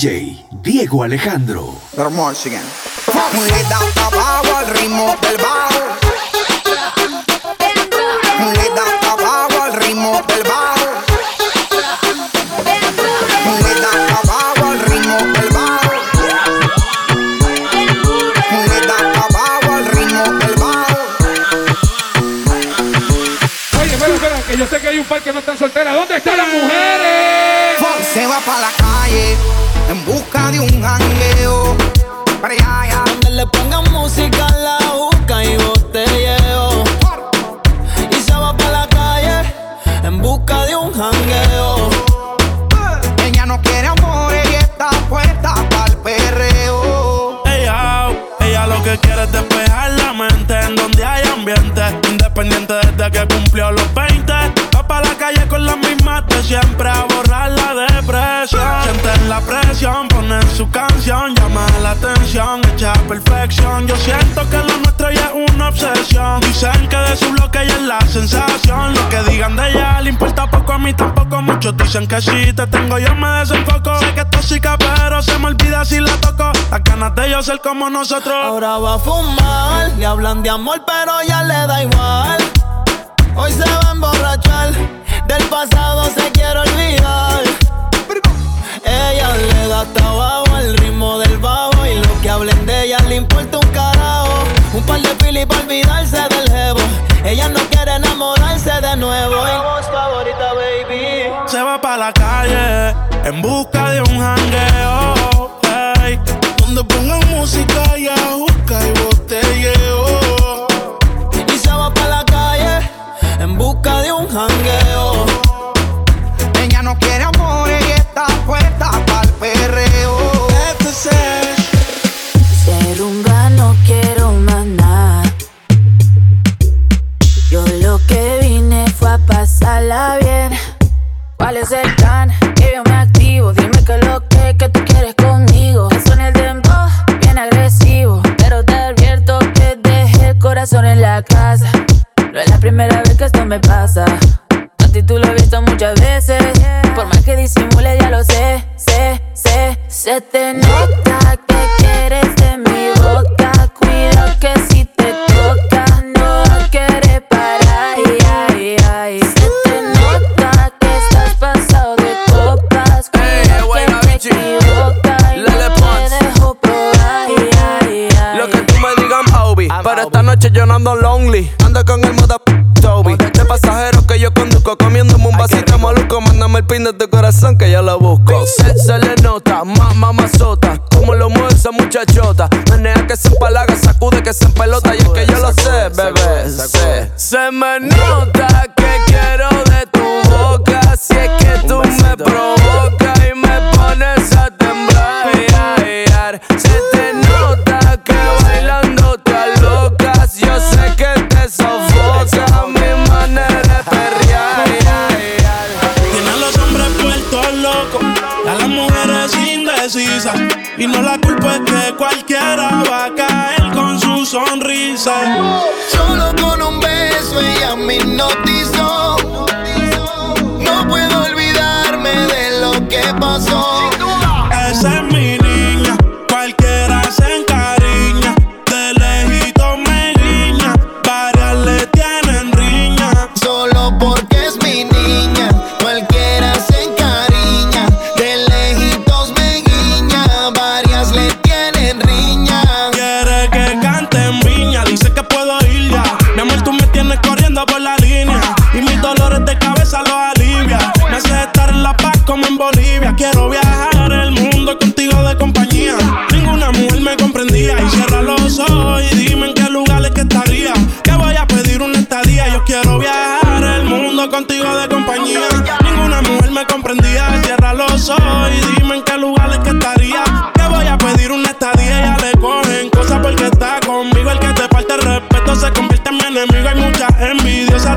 DJ Diego Alejandro. Michigan. Le da abajo al ritmo del bajo. Le abajo al ritmo del bajo. Le da abajo al ritmo del bajo. Le abajo al ritmo del bajo. Oye, espera, que yo sé que hay un par que no están solteras. ¿Dónde están las mujeres? Se va para la dicen que sí, te tengo yo me desenfoco. Sé que es tóxica, pero se me olvida si la toco. Las ganas de yo ser como nosotros. Ahora va a fumar, le hablan de amor, pero ya le da igual. Hoy se va a emborrachar, del pasado se quiere olvidar. Ella le da tabaco al ritmo del bajo y lo que hablen de ella le importa un carajo. Un par de pili para olvidarse del jevo. Ella no quiere enamorarse de nuevo en busca de un jangueo. Hey, donde pongan música y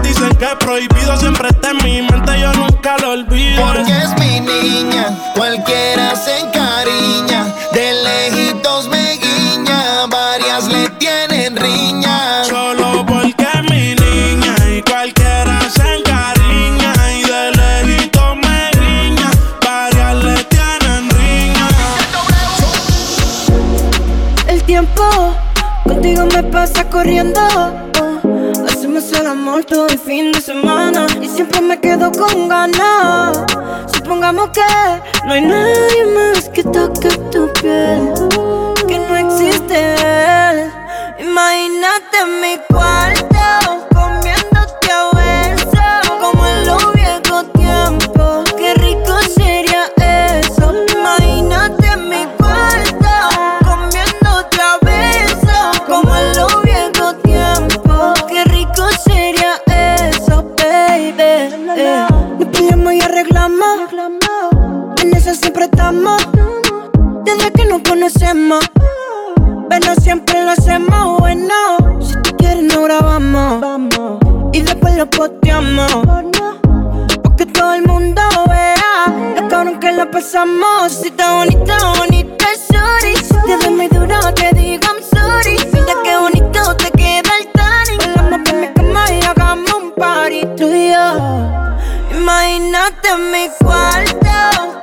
dicen que prohibido siempre está en mi mente, yo nunca lo olvido. Porque es mi niña, cualquiera se encariña, de lejitos me guiña, varias le tienen riña. Solo porque es mi niña y cualquiera se encariña, y de lejitos me guiña, varias le tienen riña. El tiempo contigo me pasa corriendo todo el fin de semana y siempre me quedo con ganas. Supongamos que no hay nadie más que toque tu piel, que no existe él. Imagínate mi cuarto con mi siempre estamos. Desde que nos conocemos. Pero siempre lo hacemos bueno. Si te quieres, ahora vamos. Y después lo posteamos. Porque todo el mundo vea lo cabrón que lo pasamos. Si está bonita, bonita, sorry. Si te ves muy duro, te digo I'm sorry. Mira qué bonito te queda el tanning. Volamos por mi cama y hagamos un party tuyo. Imagínate mi cuarto.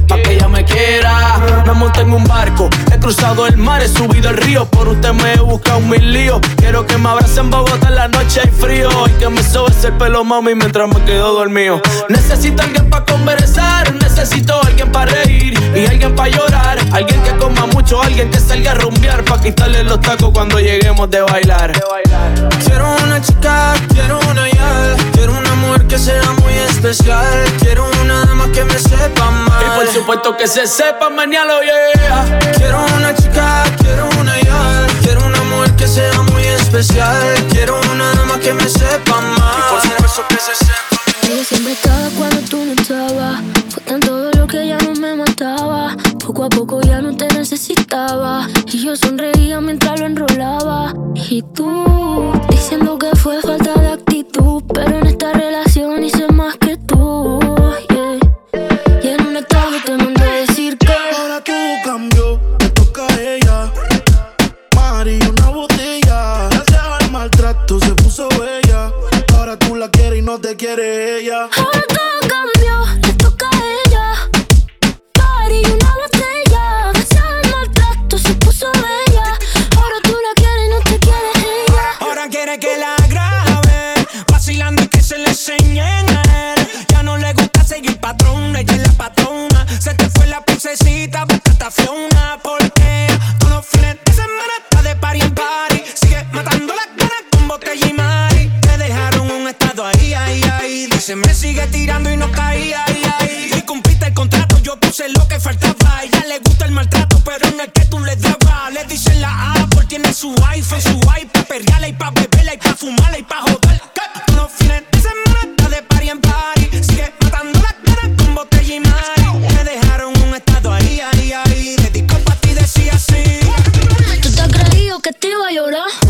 En un barco, he cruzado el mar, he subido el río. Por usted me he buscado mil líos. Quiero que me abracen Bogotá en la noche hay frío. Y que me sobes el pelo, mami, mientras me quedo dormido. Necesito alguien pa' conversar Necesito alguien pa' reír Y alguien pa' llorar. Alguien que coma mucho, alguien que salga a rumbear Pa' quitarle los tacos cuando lleguemos de bailar. Quiero una chica, quiero una ya. Quiero una mujer que sea muy especial. Quiero una dama que me sepa amar. Y por supuesto que se sepa mañana, yeah Quiero una chica, quiero una ya. Quiero una mujer que sea muy especial. Quiero una dama que me sepa amar. Y por supuesto que se sepa. Ella siempre estaba cuando tú no estabas. Fue tan todo lo que ya no me mataba. Poco a poco ya no te necesitaba. Y yo sonreía mientras lo enrolaba. Y tú, diciendo que fue falta de actitud. Pero en esta relación hice más que tú. yeah. Y en un estado te mandé a decir que. Ahora todo cambió, me toca a ella. Mari, una botella. Gracias al maltrato se puso bella. Ahora tú la quieres y no te quiere ella. Tiene su iPhone, su iPad, perreala y pa' beberla y pa' fumarla y pa' joder. Que los fines de semana está de party en party. Sigue matando las ganas con botella y mari. Me dejaron un estado ahí, ahí, ahí. Dedicó pa' ti, decía así. Tú te has creído que te iba a llorar.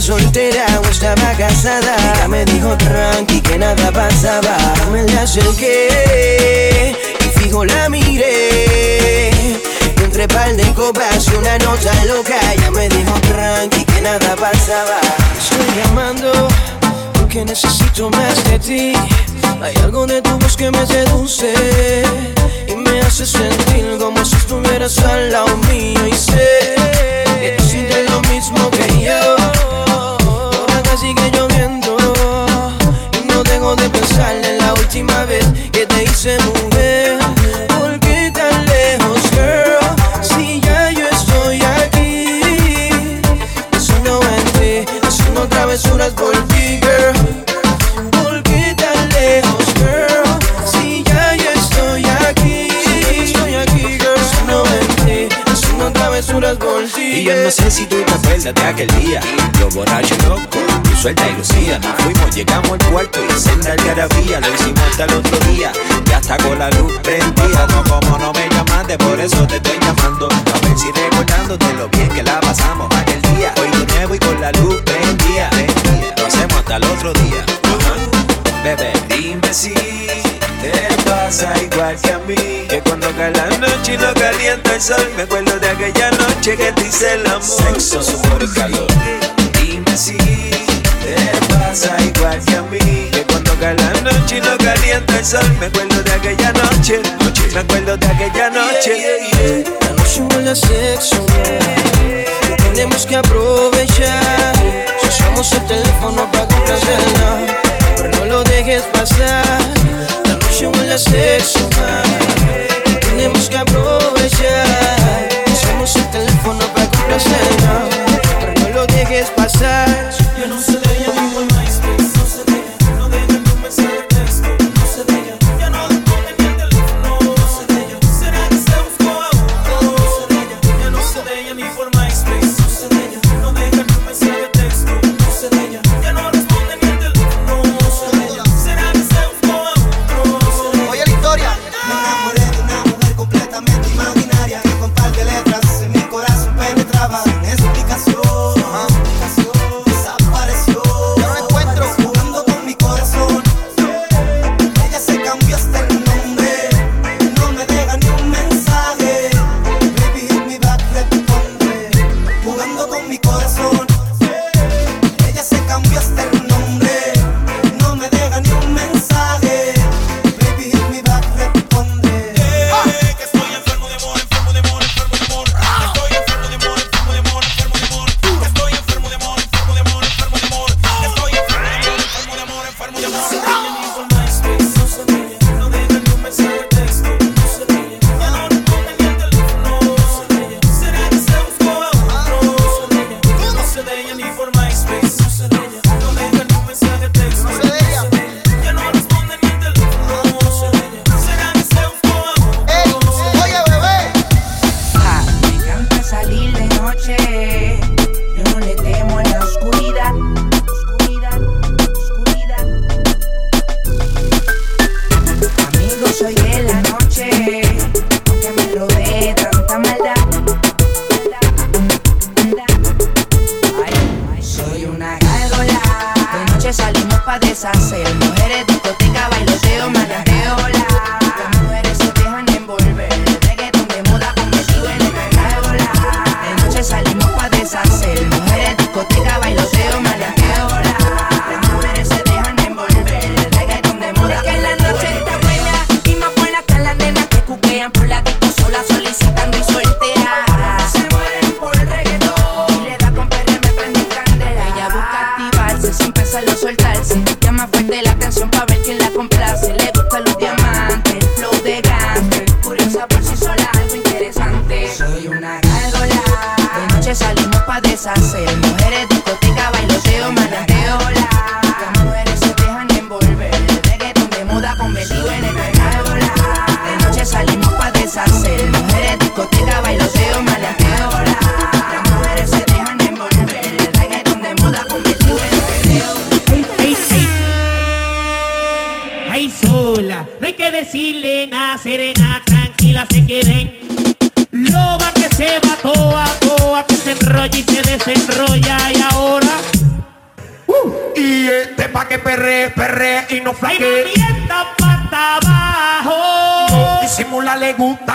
soltera o estaba casada. Ella me dijo tranqui que nada pasaba. Me la acerqué y fijo la miré. Entre pal de copas y una nota loca. Ella me dijo tranqui que nada pasaba. Estoy llamando porque necesito más de ti. Hay algo de tu voz que me seduce y me hace sentir como si estuvieras al lado mío y sé que tú sientes lo mismo que yo sigue lloviendo. Y no dejo de pensar en la última vez que te hice mujer. ¿Por qué tan lejos, girl? Si ya yo estoy aquí. Es una no en ti, haciendo travesuras por Y yo no sé si tú te acuerdas de aquel día. Los borracho, locos, tú suelta y lucía. Nos fuimos, llegamos al cuarto y senda algarabía. Lo hicimos hasta el otro día. Y hasta con la luz prendida. No, como no me llamaste, por eso te estoy llamando. A ver si recordándote lo bien que la pasamos aquel día. Hoy de nuevo y con la luz prendida. Lo hacemos hasta el otro día. Bebé, dime te pasa igual que a mí, que cuando cae la noche y lo calienta el sol, me acuerdo de aquella noche que te hice el amor. Sexo, sudor y calor. Dime si te pasa igual que a mí, que cuando cae la noche y lo calienta el sol, me acuerdo de aquella noche, noche. me acuerdo de aquella noche. Yeah, yeah, yeah. La noche huele a sexo, tenemos que aprovechar. Si usamos el teléfono para complacerla, pero no lo dejes pasar pasión, la sexo. Tenemos que aprovechar.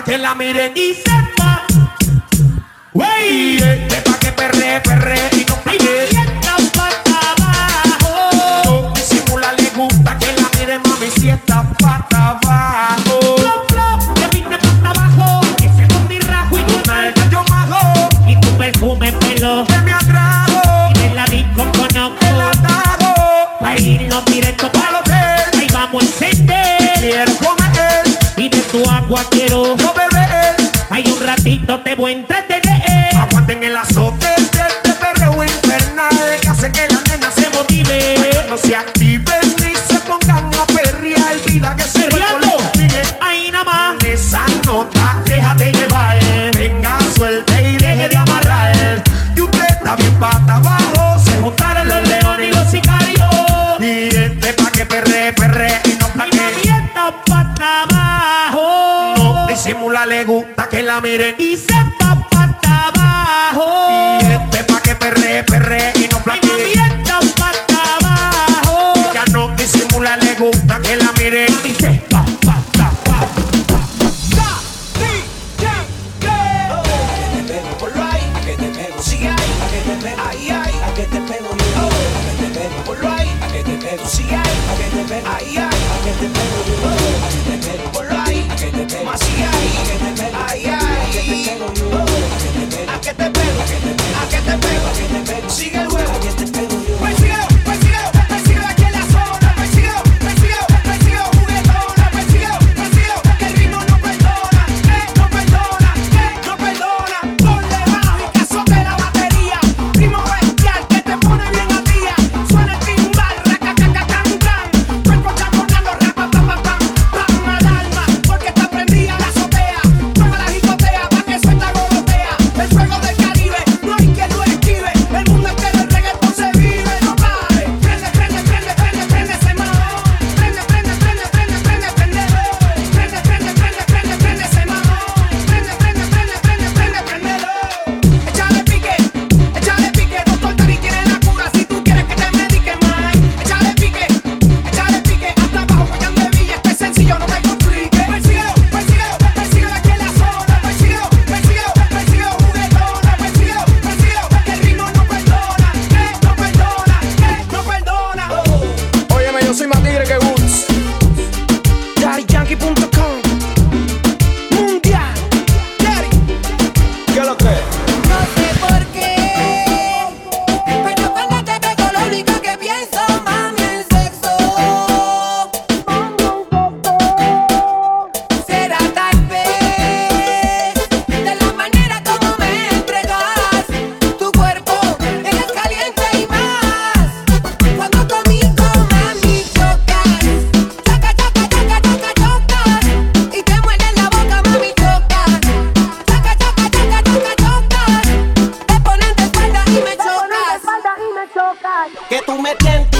que la miren y se que tú me tientes.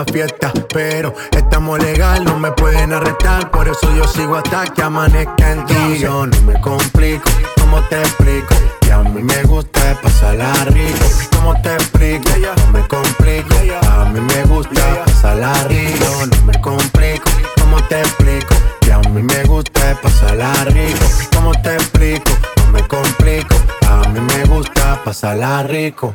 La fiesta Pero estamos legal, no me pueden arrestar Por eso yo sigo hasta que amanezca en ti Yo no me complico, ¿cómo te explico? Que a mí me gusta pasarla rico. ¿Cómo te explico? No me complico A mí me gusta pasarla rico. No me complico, ¿cómo te explico? Que a mí me gusta pasarla rico. ¿Cómo te explico? No me complico A mí me gusta pasarla rico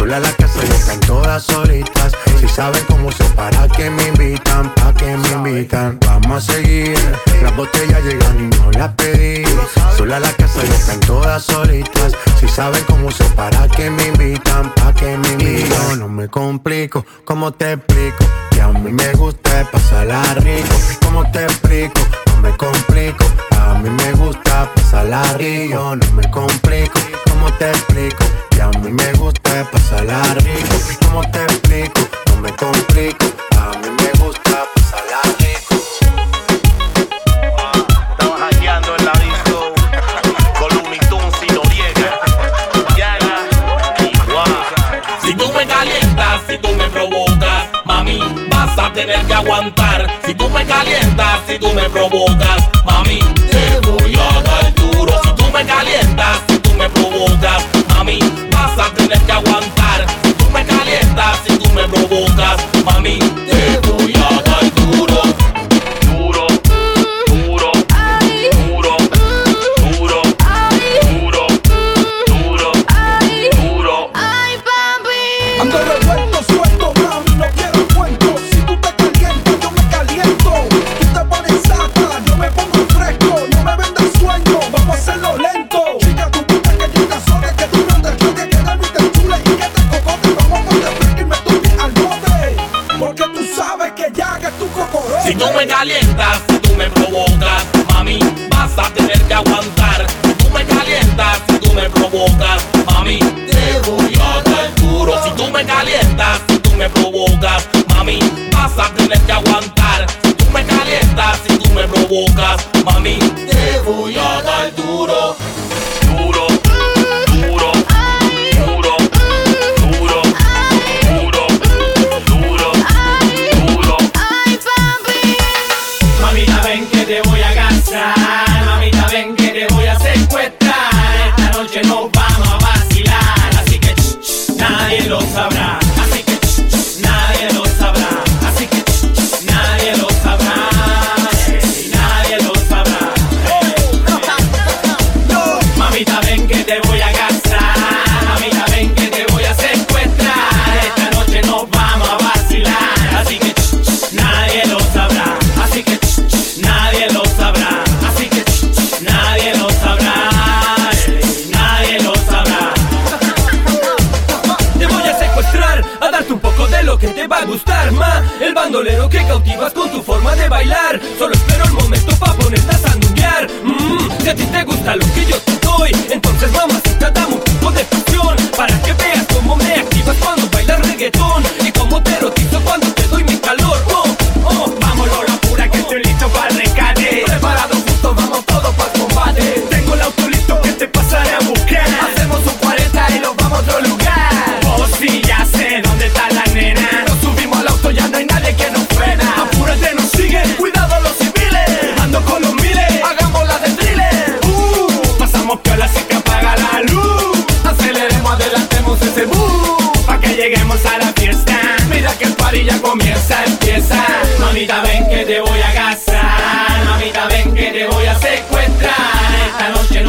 Sola la casa y están todas solitas. Si saben cómo se para que me invitan, pa' que me invitan. Vamos a seguir. Las botellas llegan y no las pedí. Sola la casa y están todas solitas. Si saben cómo se para que me invitan, pa' que me invitan. No me complico, ¿cómo te explico? Que a mí me gusta pasarla rico. ¿Cómo te explico? No me complico. A mí me gusta pasarla rico. No me complico, ¿cómo te explico? Que a mí me gusta pasarla rico. ¿Cómo te explico? No me complico. A mí me gusta pasarla rico. Estamos hackeando en la disco Tunes y Noriega. Yaga y Guasa. Si tú me calientas, si tú me provocas, mami, vas a tener que aguantar. Si tú me calientas, si tú me provocas, mami, tú me provocas, mami, Plata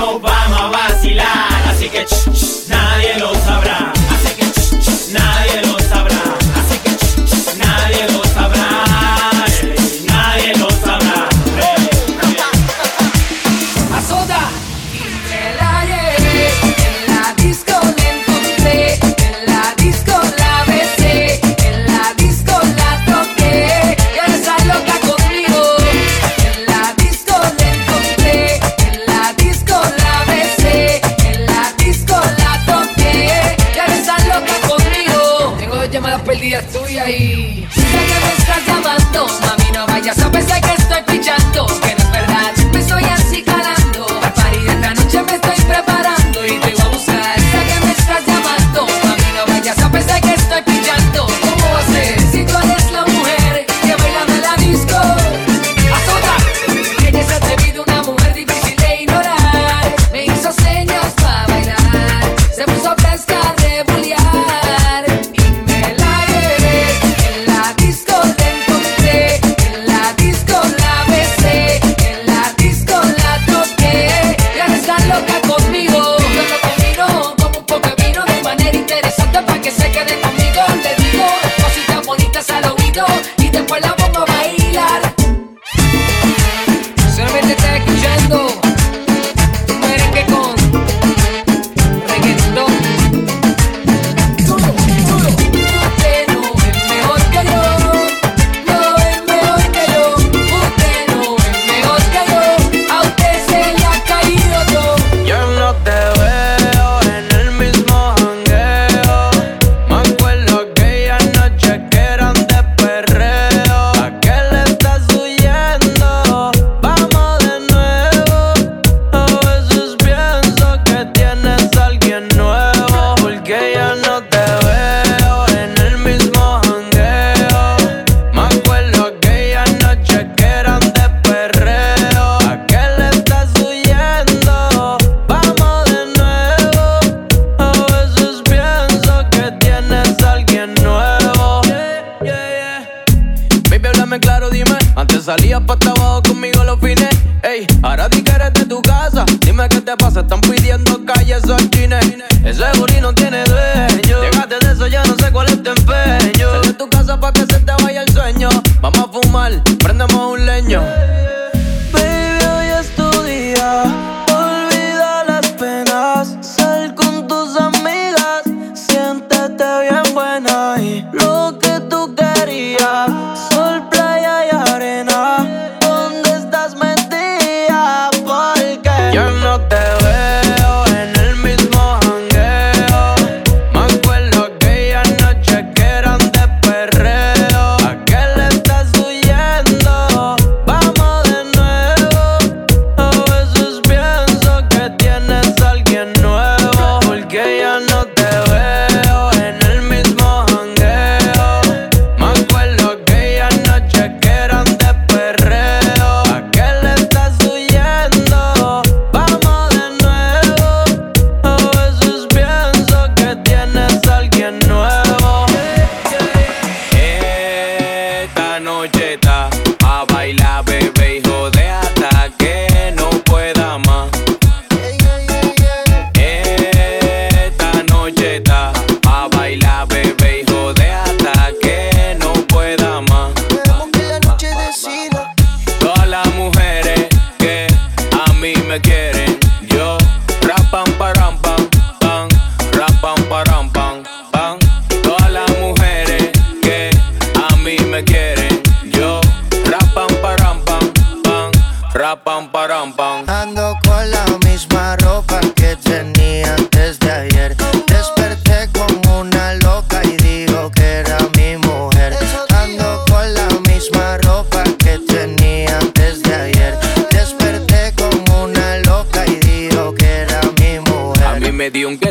Nos vamos a vacilar. Así que ch, ch,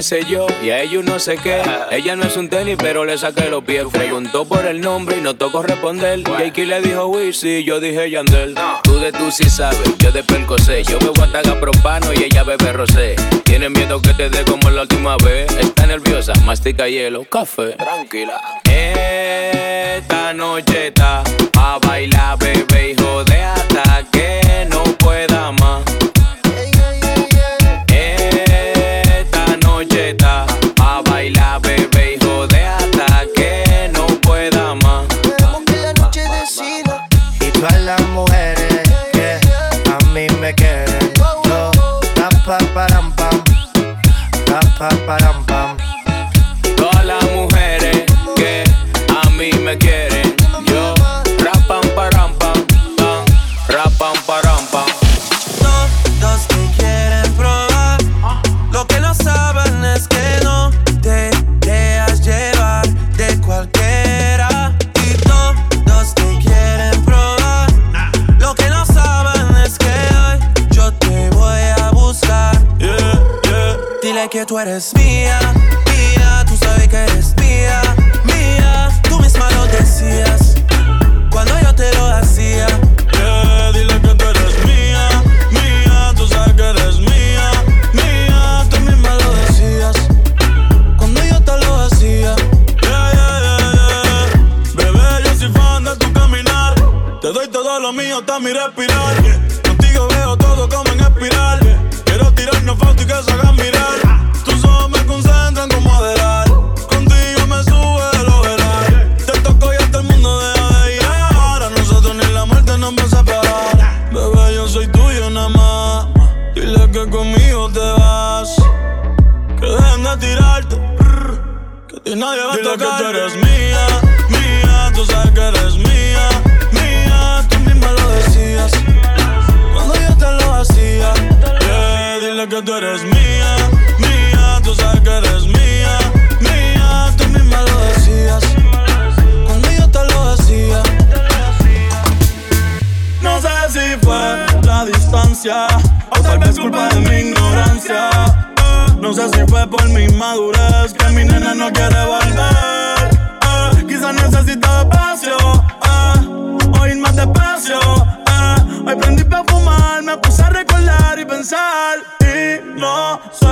qué sé yo y a ellos no sé qué. Ella no es un tenis, pero le saqué los pies. Preguntó por el nombre y no tocó responder. Jakey le dijo Wizzy, yo dije Yandel. Tú de tú sí sabes, yo de Percocé. Yo bebo ataga propano y ella bebe rosé. Tiene miedo que te dé como la última vez. Está nerviosa, mastica hielo, café. Tranquila. Esta noche está a bailar, bebé, hijo de hasta que no que tú eres mía, mía. Tú sabes que eres mía, mía. Tú misma lo decías cuando yo te lo hacía. Dile que tú eres mía, mía, tú sabes que eres mía, mía, Tú misma lo decías cuando yo te lo hacía. yeah, yeah. Bebé, yo soy fan de tu caminar, te doy todo lo mío hasta mi respirar. De tirarte. Que ti nadie va a tocar. que tú eres mía, mía. Tú sabes que eres mía, mía. Tú misma lo decías. Cuando yo te lo hacía. Yeah, dile que tú eres mía, mía. Tú sabes que eres mía, mía. Tú misma lo decías. Cuando yo te lo hacía. No sé si fue la distancia o tal vez culpa de mi ignorancia. No sé si fue por mi madurez que mi nena no quiere volver. Eh, Quizás necesita espacio, eh, más despacio. eh. Hoy prendí para fumar, me puse a recordar y pensar. Y no sé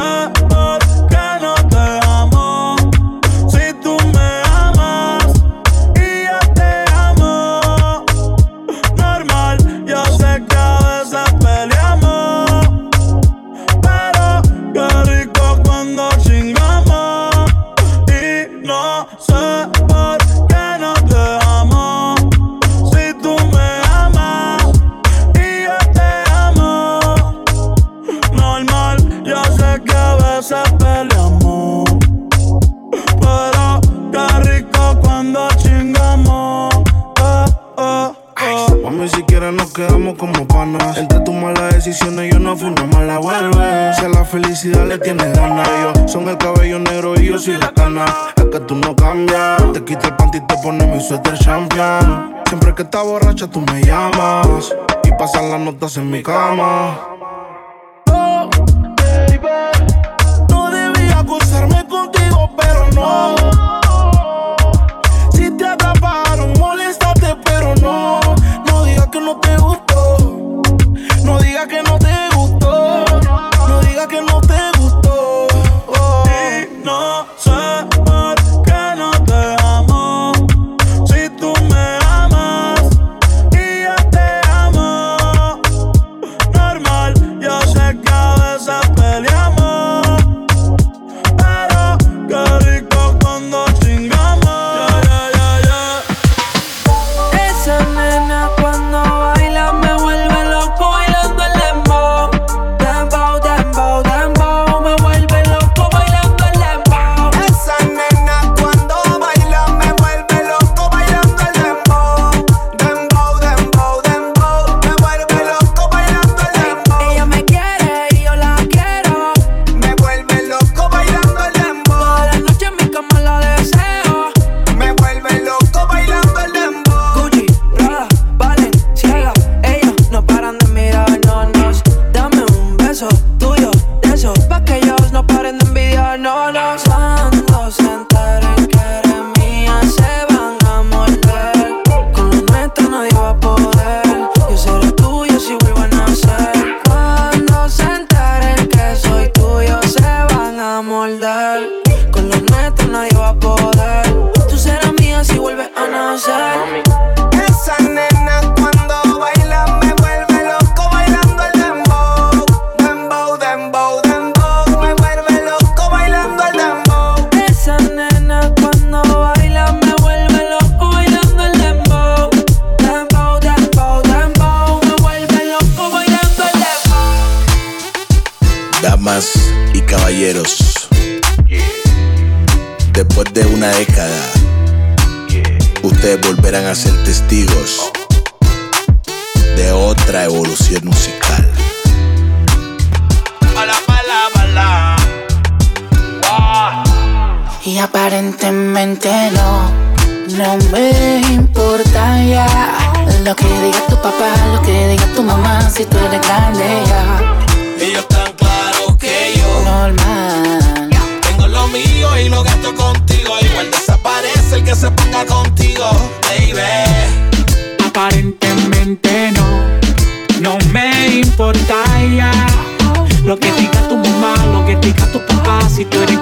como panas. Entre tus malas decisiones yo no fui una mala vuelve. Si a la felicidad le tienes ganas, ellos son el cabello negro y yo soy la cana. Es que tú no cambias. Te quita el panty y te pone mi suéter champion. Siempre que estás borracha tú me llamas. Y pasan las notas en mi cama. Oh, baby. No debía acusarme contigo, pero no. No, no me importa ya. Lo que diga tu mamá, lo que diga tu papá Si tú eres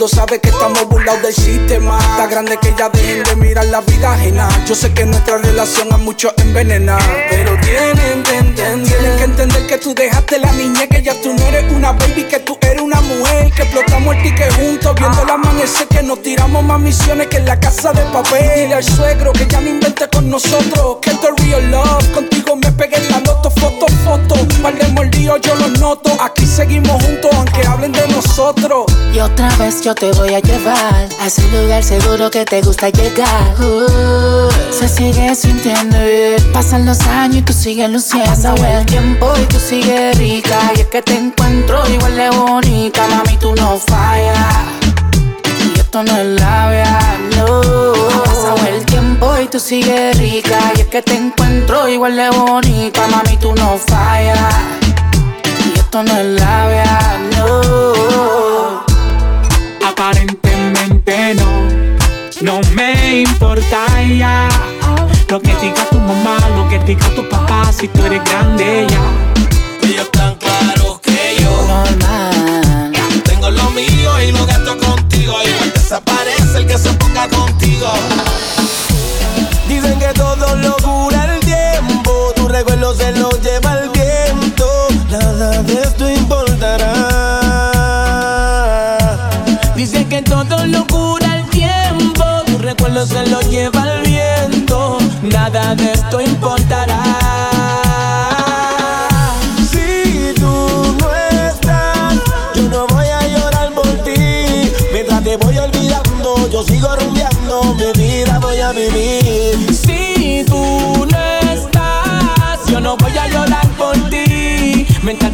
mundo sabe que estamos burlados del sistema. Está grande que ya dejen de mirar la vida ajena. Yo sé que nuestra relación a muchos envenena. Pero tienen que entender, tienen que entender que tú dejaste la niñez, que ya tú no eres una baby, que tú eres una mujer. Que explotamos el ticket juntos, viendo el amanecer, que nos tiramos más misiones que en la casa de papel. Dile al suegro que ya no invente con nosotros, que esto es real love. Contigo me pegué en la loto, foto, foto. Par de mordidos yo los noto. Aquí seguimos juntos, aunque hablen de nosotros. Y otra vez yo te voy a llevar A ese lugar seguro que te gusta llegar. Uh, Se sigue sintiendo bien. Pasan los años y tú sigues luciendo Ha pasado el tiempo y tú sigues rica. Y es que te encuentro igual de bonita. Mami, tú no fallas. Y esto no es labia, no. Ha pasado el tiempo y tú sigues rica. Y es que te encuentro igual de bonita. Mami, tú no fallas. Y esto no es labia, no No, no me importa ya Lo que diga tu mamá, lo que diga tu papá Si tú eres grande ya. Ellos tan claros que yo Tengo lo mío y lo gasto contigo. Igual desaparece el que se ponga contigo. Dicen que todo lo cura el tiempo, tu recuerdo se lo lleva el viento, nada de esto importará. Recuerdo se lo lleva el viento Nada de esto importará Si tú no estás, yo no voy a llorar por ti. Mientras te voy olvidando, yo sigo rumbeando, mi vida voy a vivir.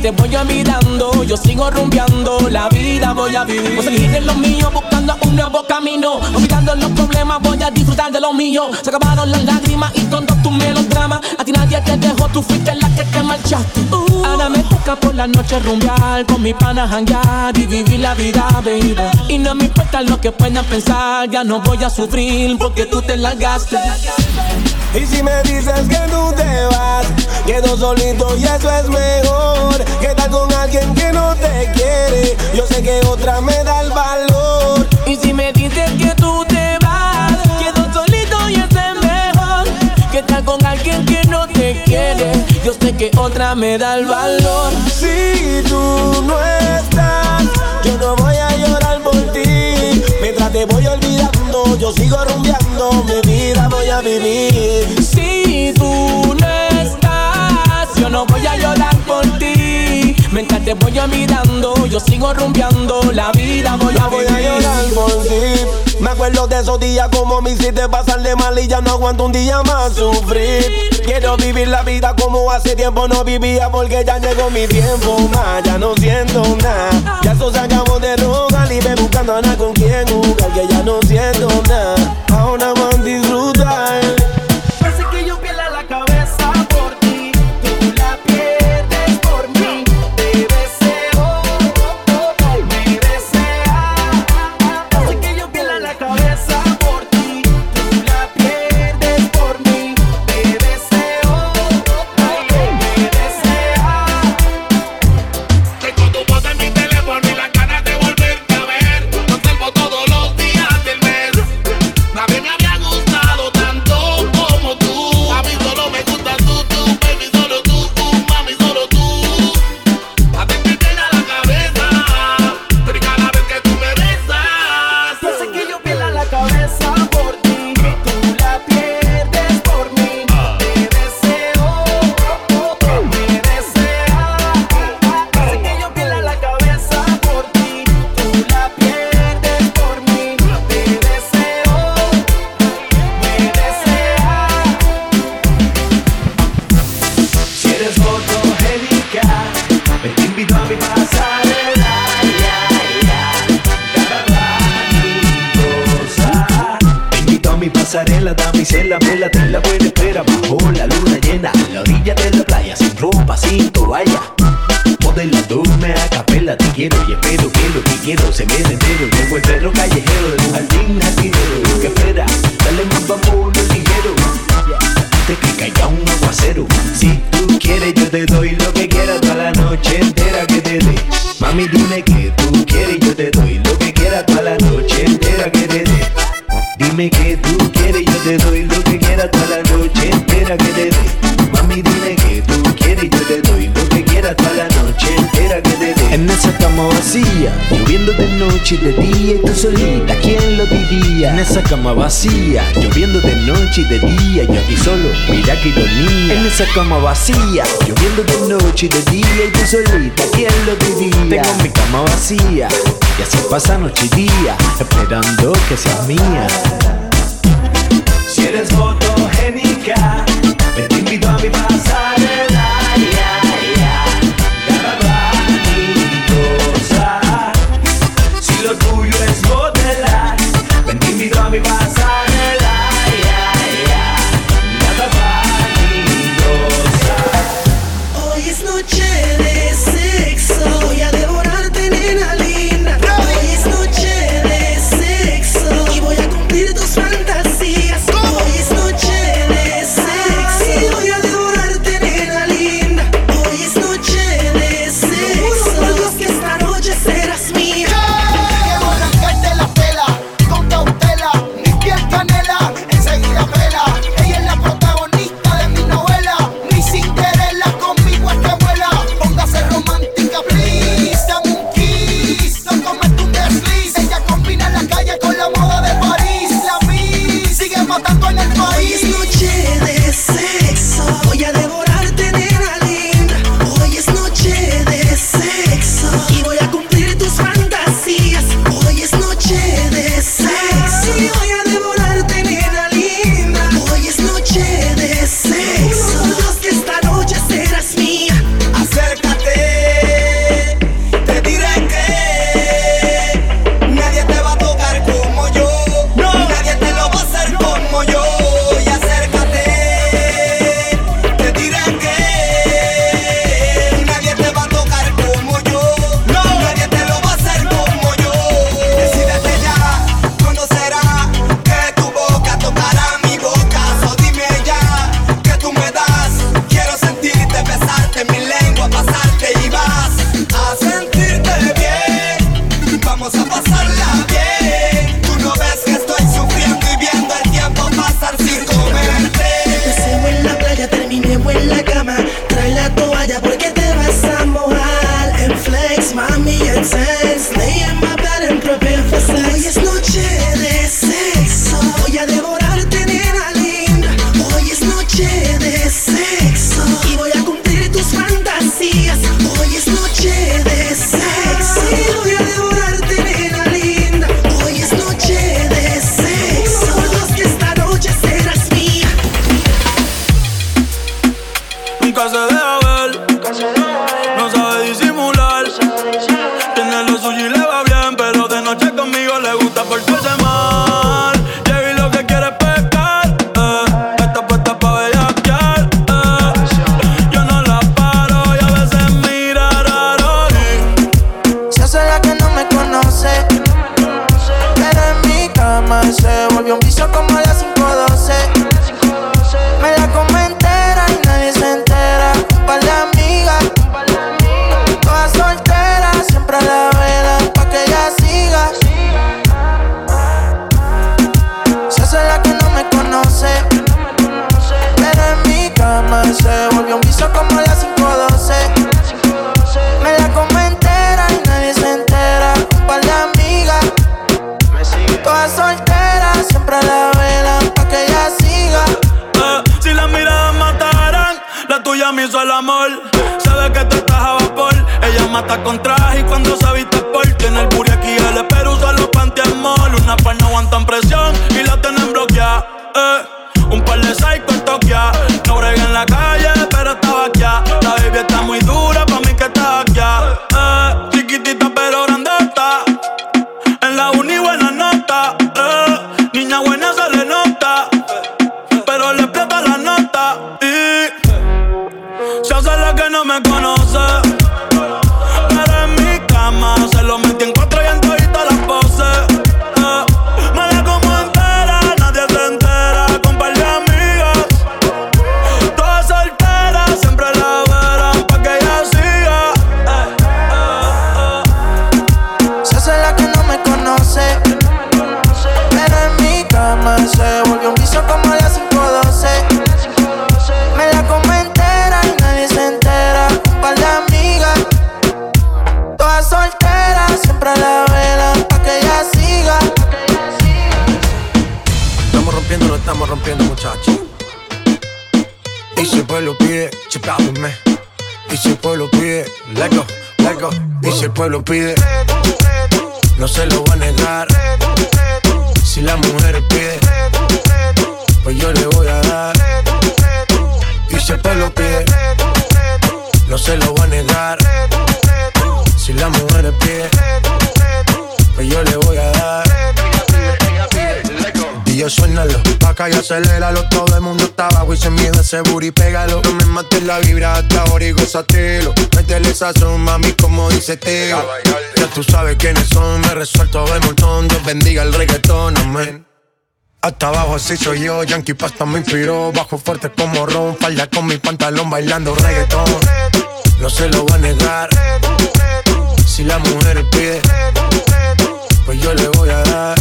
Te voy mirando Yo sigo rumbeando La vida voy a vivir. Voy a seguir en lo mío Buscando un nuevo camino. Olvidando los problemas Voy a disfrutar de lo mío. Se acabaron las lágrimas Y todos tus melodramas A ti nadie te dejó Tú fuiste la que te marchaste. Me por la noche rumbear Con mi pana janguear Y vivir la vida, baby Y no me importa lo que puedan pensar Ya no voy a sufrir Porque tú te largaste Y si me dices que tú te vas, quedo solito y eso es mejor. Que estar con alguien que no te quiere, yo sé que otra me da el valor. Y si me dices que tú te Que estar con alguien que no te quiere, yo sé que otra me da el valor. Si tú no estás, yo no voy a llorar por ti. Mientras te voy olvidando, yo sigo rumbeando, mi vida voy a vivir. Si tú no estás, yo no voy a llorar. Mientras te voy mirando, yo sigo rumbeando, la vida voy a voy a llorar por ti. Me acuerdo de esos días como me hiciste pasarle mal y ya no aguanto un día más sufrir. Quiero vivir la vida como hace tiempo no vivía porque ya llegó mi tiempo más. Ya no siento nada. Ya eso se acabó de rogar y ve buscando a con quien jugar que ya no siento nada. Ahora van a disfrutar. Lloviendo de noche y de día Yo aquí solo, mira que ironía. En esa cama vacía Lloviendo de noche y de día Y tú solita, ¿quién lo diría? Tengo mi cama vacía Y así pasa noche y día Esperando que seas mía. Si eres fotogénica Me te invito a mi paz aceléralo Todo el mundo está abajo y se miedo ese booty, pégalo. No me mates la vibra hasta ahora y gózatelo. Métele sazón, mami, como dice Teo. Ya tú sabes quiénes son, me resuelto de montón. Dios bendiga el reggaetón, amén. Hasta abajo así soy yo, Yankee Pasta me inspiró. Bajo fuerte como Ron, falda con mi pantalón bailando reggaetón. No se lo voy a negar. Si la mujer pide Pues yo le voy a dar.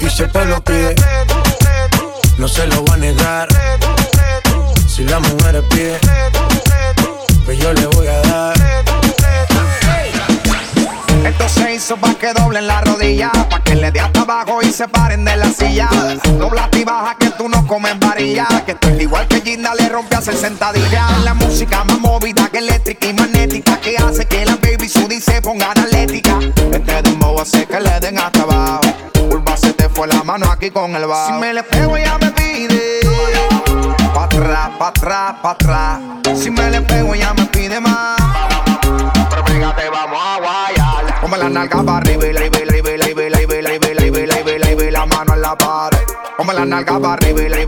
Y si el pueblo pide No se lo voy a negar Si la mujer pide Pues yo le voy a dar Esto se hizo pa' que doblen la rodilla, pa' que le dé hasta abajo y se paren de la silla. Dobla y baja que tú no comes varilla, que igual que Ginda le rompe a hacer sentadilla. La música más movida que eléctrica y magnética, que hace que la baby Sudi se ponga analética. Este dembow hace que le den hasta abajo. Con la mano aquí con el bajo. Si me le pego ella me pide. Pa' atrás, pa' atrás, pa' atrás. Si me le pego ella me pide más. Pero pégate, vamos a guayar. Come la nalga para arriba y la la mano en la pared. Come la nalga para arriba y la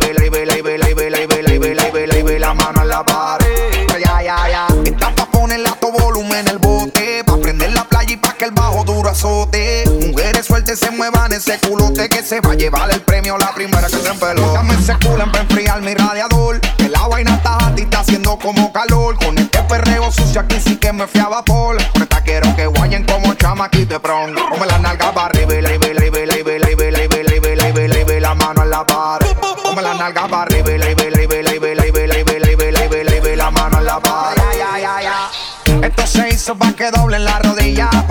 la mano en la pared. Ya, ya, ya. Esta pa' ponerle a tu volumen el bote. Pa' prender la playa y pa' que el bajo duro azote fuerte se muevan ese culote que se va a llevar el premio la primera que se empeló. Dame ese culo para enfriar mi radiador. Que la vaina está jata y está haciendo como calor. Con este perreo sucio aquí sí que me fiaba por. Con quiero que guayen como chamaquito de pron. Come la nalga para arriba y la la mano en la pared. Come la nalga para arriba y vela, y vela, y vela, y vela, y vela, y vela, y vela, y ve la mano en la pared. Esto se hizo para que doblen la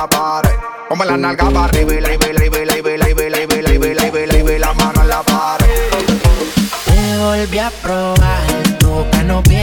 la pared. La nalga para arriba y la vela, y vela, y vela, y vela, y vela, y vela, y vela, y vela, mano en la pared. Te volví a probar, tu no pierde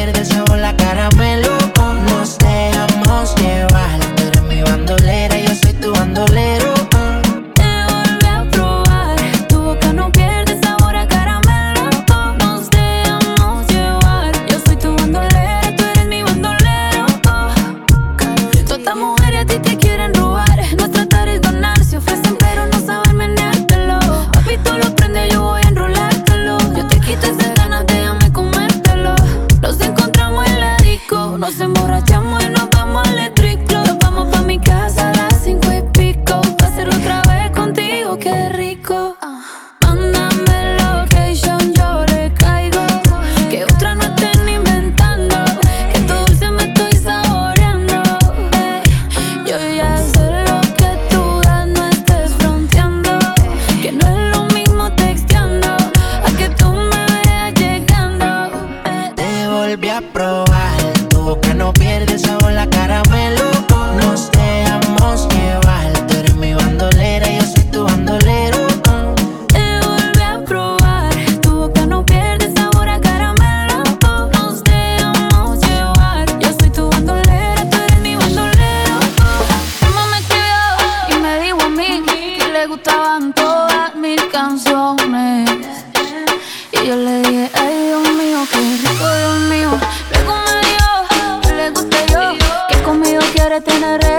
para tener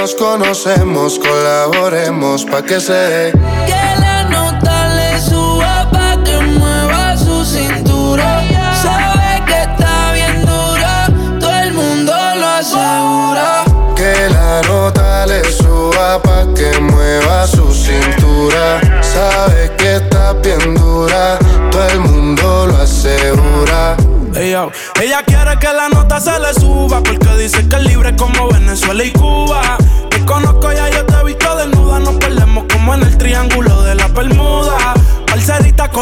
nos conocemos, colaboremos pa' que se dé. Que la nota le suba pa' que mueva su cintura. Sabe que está bien dura, todo el mundo lo asegura. Que la nota le suba pa' que mueva su cintura. Sabe que está bien dura, todo el mundo lo asegura. Yo. Ella quiere que la nota se le suba porque dice que es libre como Venezuela y Cuba.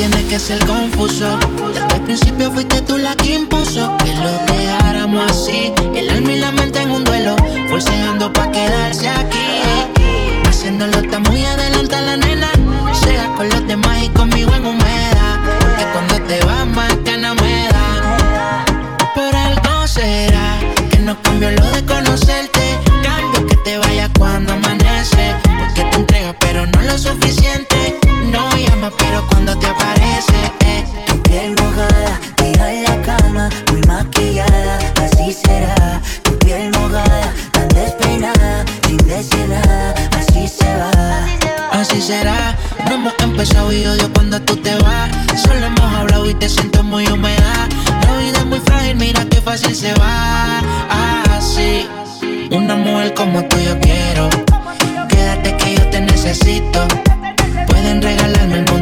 tiene que ser confuso. Desde el principio fuiste tú la que impuso que lo dejáramos así. El alma y la mente en un duelo, forceando pa' quedarse aquí. Haciéndolo está muy adelante la nena. Sea con los demás y conmigo en humedad. Que cuando te vas más ganas me da. Por algo será que no cambió lo de conocerte. Cambio que te vayas cuando amanece. Porque te entregas, pero no lo suficiente. No hemos empezado y odio cuando tú te vas. Solo hemos hablado y te siento muy húmeda. La vida es muy frágil, mira qué fácil se va. Así, una mujer como tú yo quiero. Quédate que yo te necesito. Pueden regalarme el mundo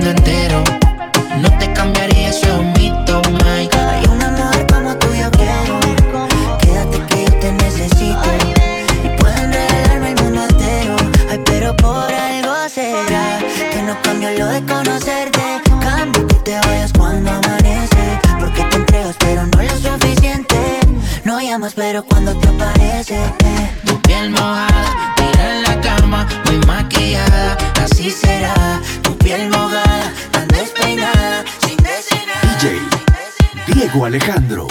Pero cuando te aparece. eh. Tu piel mojada, tira en la cama, muy maquillada. Así será, tu piel mojada, tan despeinada, sin decir nada. DJ Diego Alejandro.